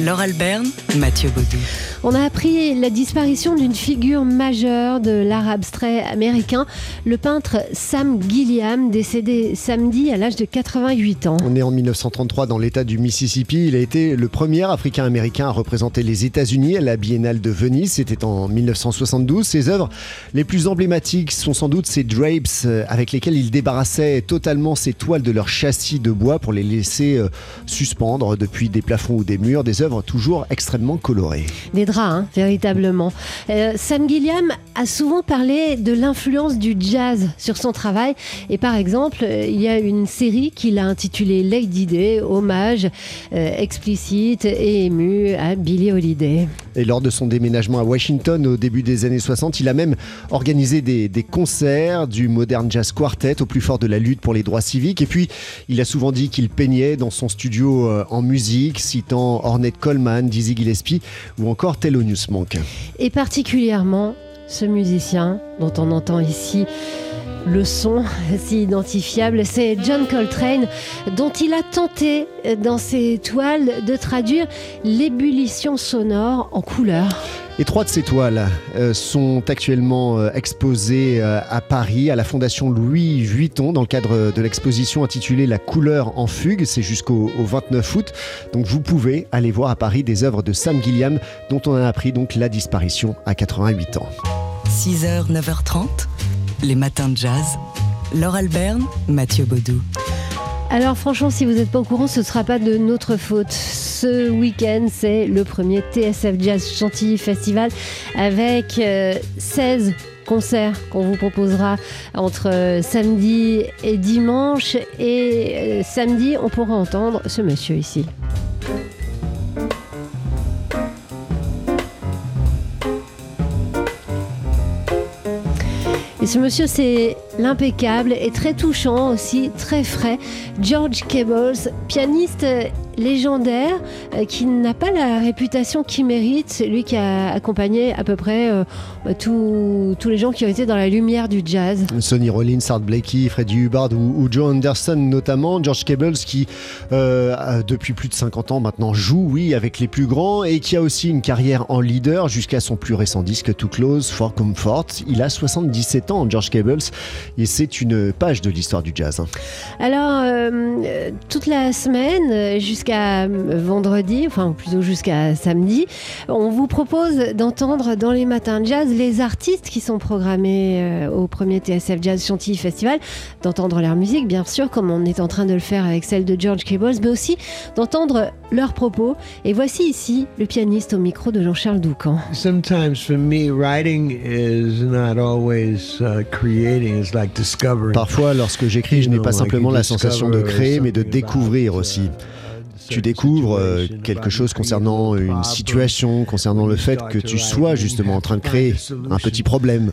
Laure Alberne, Mathieu Baudou. On a appris la disparition d'une figure majeure de l'art abstrait américain, le peintre Sam Gilliam, décédé samedi à l'âge de 88 ans. On est en 1933 dans l'État du Mississippi. Il a été le premier Africain-Américain à représenter les États-Unis à la Biennale de Venise. C'était en 1972. Ses œuvres les plus emblématiques sont sans doute ces drapes euh, avec lesquels il débarrassait totalement ses toiles de leur châssis de bois pour les laisser euh, suspendre depuis des plafonds ou des murs. Des œuvres toujours extrêmement colorées. Des draps, hein, véritablement. Euh, Sam Gilliam a souvent parlé de l'influence du jazz sur son travail. Et par exemple, euh, il y a une série qu'il a intitulée Lady Day, hommage euh, explicite et ému à Billie Holiday. Et lors de son déménagement à Washington au début des années 60, il a même organisé des, concerts du Modern Jazz Quartet au plus fort de la lutte pour les droits civiques. Et puis, il a souvent dit qu'il peignait dans son studio euh, en musique, citant Ornette Coleman, Dizzy Gillespie ou encore Thelonious Monk. Et particulièrement ce musicien dont on entend ici le son si identifiable, c'est John Coltrane, dont il a tenté euh, dans ses toiles de traduire l'ébullition sonore en couleurs. Et trois de ces toiles euh, sont actuellement euh, exposées à Paris, à la Fondation Louis Vuitton, dans le cadre de l'exposition intitulée La couleur en fugue. C'est jusqu'au au 29 août. Donc vous pouvez aller voir à Paris des œuvres de Sam Gilliam, dont on a appris donc la disparition à 88 ans. 6h, 9h30, les matins de jazz. Laure Alberne, Mathieu Baudou. Alors franchement, si vous n'êtes pas au courant, ce ne sera pas de notre faute. Ce week-end, c'est le premier TSF Jazz Chantilly Festival avec euh, 16 concerts qu'on vous proposera entre euh, samedi et dimanche. Et euh, samedi, on pourra entendre ce monsieur ici. Ce monsieur, c'est l'impeccable et très touchant aussi, très frais. George Cables, pianiste légendaire euh, qui n'a pas la réputation qu'il mérite. Lui qui a accompagné à peu près euh, bah, tous les gens qui ont été dans la lumière du jazz. Sonny Rollins, Art Blakey, Freddie Hubbard ou, Joe Anderson notamment. George Cables qui, euh, depuis plus de 50 ans maintenant, joue, oui, avec les plus grands et qui a aussi une carrière en leader jusqu'à son plus récent disque Too Close for Comfort. Il a 77 ans, George Cables, et c'est une page de l'histoire du jazz. hein. Alors, euh, toute la semaine, jusqu'à euh, vendredi, enfin plutôt jusqu'à samedi, on vous propose d'entendre dans les matins de jazz les artistes qui sont programmés euh, au premier TSF Jazz Chantilly Festival, d'entendre leur musique, bien sûr, comme on est en train de le faire avec celle de George Cables, mais aussi d'entendre leurs propos. Et voici ici le pianiste au micro de Jean-Charles Doucan. Sometimes for me, writing is not always uh, creating, it's like discovering. Parfois, lorsque j'écris, je n'ai pas simplement la sensation de créer, mais de découvrir aussi. Tu découvres euh, quelque chose concernant une situation, concernant le fait que tu sois justement en train de créer un petit problème.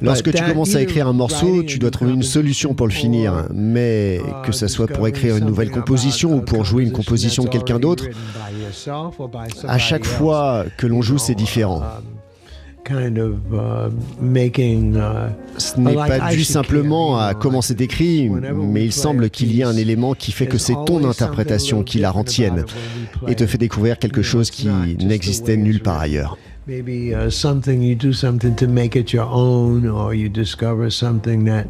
Lorsque tu commences à écrire un morceau, tu dois trouver une solution pour le finir, mais que ce soit pour écrire une nouvelle composition ou pour jouer une composition de quelqu'un d'autre, à chaque fois que l'on joue, c'est différent. Kind of, uh, making, uh, Ce n'est pas dû simplement à comment c'est écrit, mais il semble qu'il y a un élément qui fait que c'est ton interprétation qui la rend tienne et te fait découvrir quelque chose qui n'existait nulle part ailleurs. Maybe uh, something you do something to make it your own, or you discover something that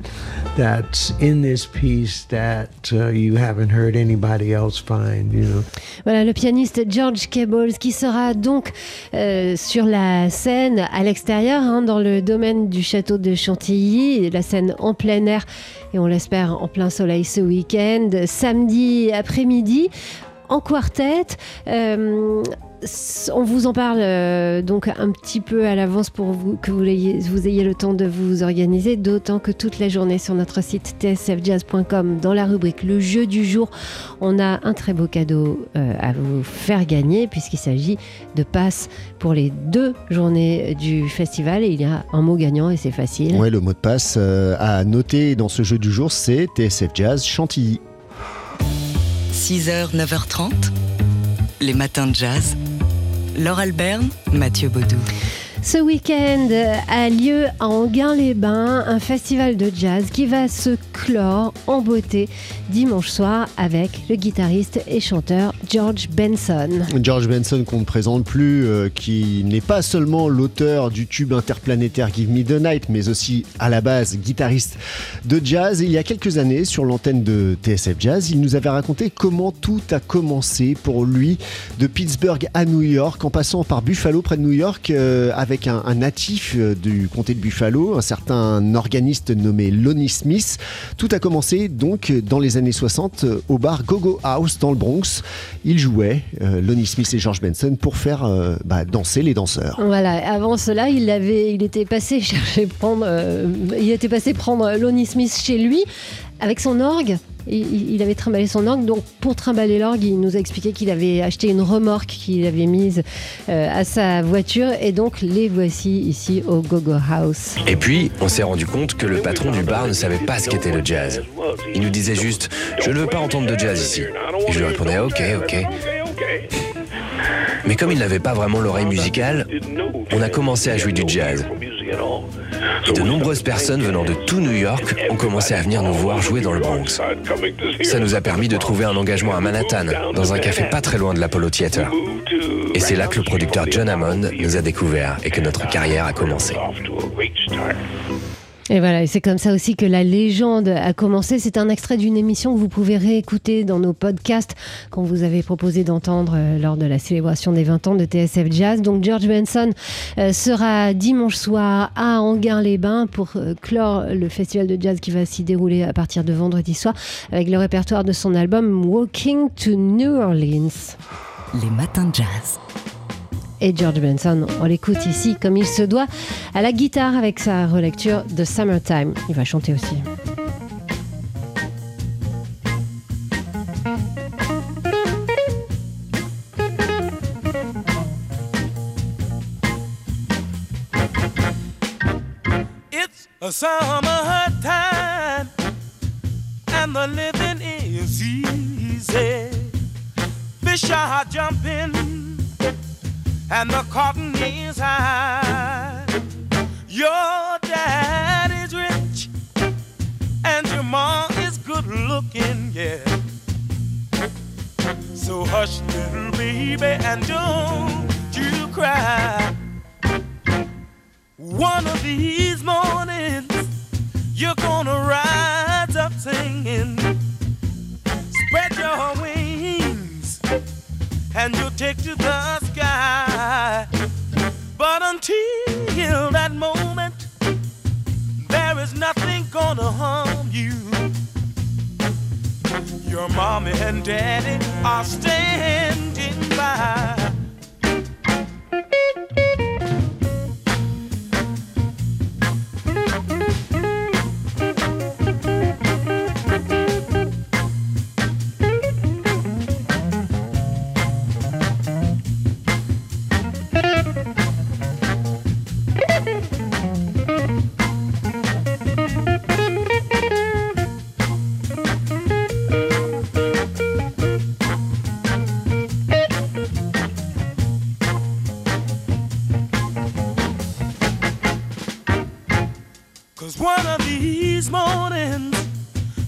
that's in this piece that uh, you haven't heard anybody else find. You know? Voilà le pianiste George Cables qui sera donc euh, sur la scène à l'extérieur, hein, dans le domaine du château de Chantilly, la scène en plein air et on l'espère en plein soleil ce week-end, samedi après-midi en quartet. Euh, on vous en parle euh, donc un petit peu à l'avance pour vous, que vous ayez, vous ayez le temps de vous organiser, d'autant que toute la journée sur notre site tsfjazz.com, dans la rubrique Le jeu du jour, on a un très beau cadeau euh, à vous faire gagner puisqu'il s'agit de passes pour les deux journées du festival et il y a un mot gagnant et c'est facile. Ouais, le mot de passe euh, à noter dans ce jeu du jour, c'est TSF Jazz Chantilly. 6h, 9h30, les matins de jazz. Laure Alberne, Mathieu Baudou. Ce week-end a lieu à Anguin-les-Bains un festival de jazz qui va se clore en beauté dimanche soir avec le guitariste et chanteur George Benson. George Benson qu'on ne présente plus, euh, qui n'est pas seulement l'auteur du tube interplanétaire Give Me the Night, mais aussi à la base guitariste de jazz. il y a quelques années, sur l'antenne de TSF Jazz, il nous avait raconté comment tout a commencé pour lui de Pittsburgh à New York, en passant par Buffalo près de New York, euh, avec avec un, natif euh, du comté de Buffalo, un certain organiste nommé Lonnie Smith. Tout a commencé donc dans les années 60 euh, au bar Gogo House dans le Bronx. Il jouait, euh, Lonnie Smith et George Benson, pour faire bah, danser les danseurs. Voilà, avant cela, il, avait, il était passé chercher prendre, il était passé prendre Lonnie Smith chez lui avec son orgue il, avait trimballé son orgue. Donc, pour trimballer l'orgue, il nous a expliqué qu'il avait acheté une remorque qu'il avait mise euh, à sa voiture. Et donc, les voici ici au Gogo House. Et puis, on s'est rendu compte que le patron du bar ne savait pas ce qu'était le jazz. Il nous disait juste Je ne veux pas entendre de jazz ici. Et je lui répondais Ok, ok. Mais comme il n'avait pas vraiment l'oreille musicale, on a commencé à jouer du jazz. Et de nombreuses personnes venant de tout New York ont commencé à venir nous voir jouer dans le Bronx. Ça nous a permis de trouver un engagement à Manhattan, dans un café pas très loin de l'Apollo Theater. Et c'est là que le producteur John Hammond nous a découverts et que notre carrière a commencé. Et voilà, et c'est comme ça aussi que la légende a commencé. C'est un extrait d'une émission que vous pouvez réécouter dans nos podcasts qu'on vous avait proposé d'entendre euh, lors de la célébration des 20 ans de TSF Jazz. Donc George Benson euh, sera dimanche soir à Anguin-les-Bains pour euh, clore le festival de jazz qui va s'y dérouler à partir de vendredi soir avec le répertoire de son album Walking to New Orleans. Les matins de jazz et George Benson. On l'écoute ici comme il se doit à la guitare avec sa relecture de Summertime. Il va chanter aussi. A summertime and the living is easy. And the cotton is high. Your dad is rich and your mom is good looking, yeah. So hush, little baby, and don't you cry. One of these mornings, you're gonna rise up singing. Spread your wings and you'll take to the. But until that moment, there is nothing gonna harm you. Your mommy and daddy are standing by. These mornings,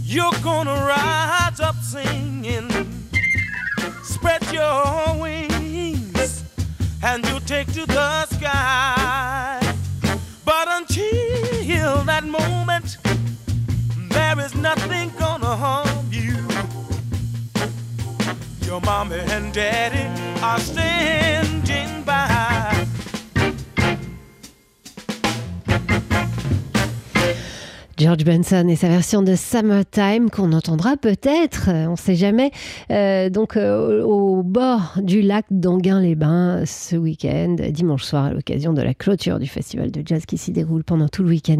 you're gonna rise up singing. Spread your wings, and you'll take to the sky. But until that moment, there is nothing gonna harm you. Your mommy and daddy are standing by. George Benson et sa version de Summertime qu'on entendra peut-être, euh, on ne sait jamais, euh, donc euh, au bord du lac d'Anguin-les-Bains ce week-end, dimanche soir à l'occasion de la clôture du festival de jazz qui s'y déroule pendant tout le week-end.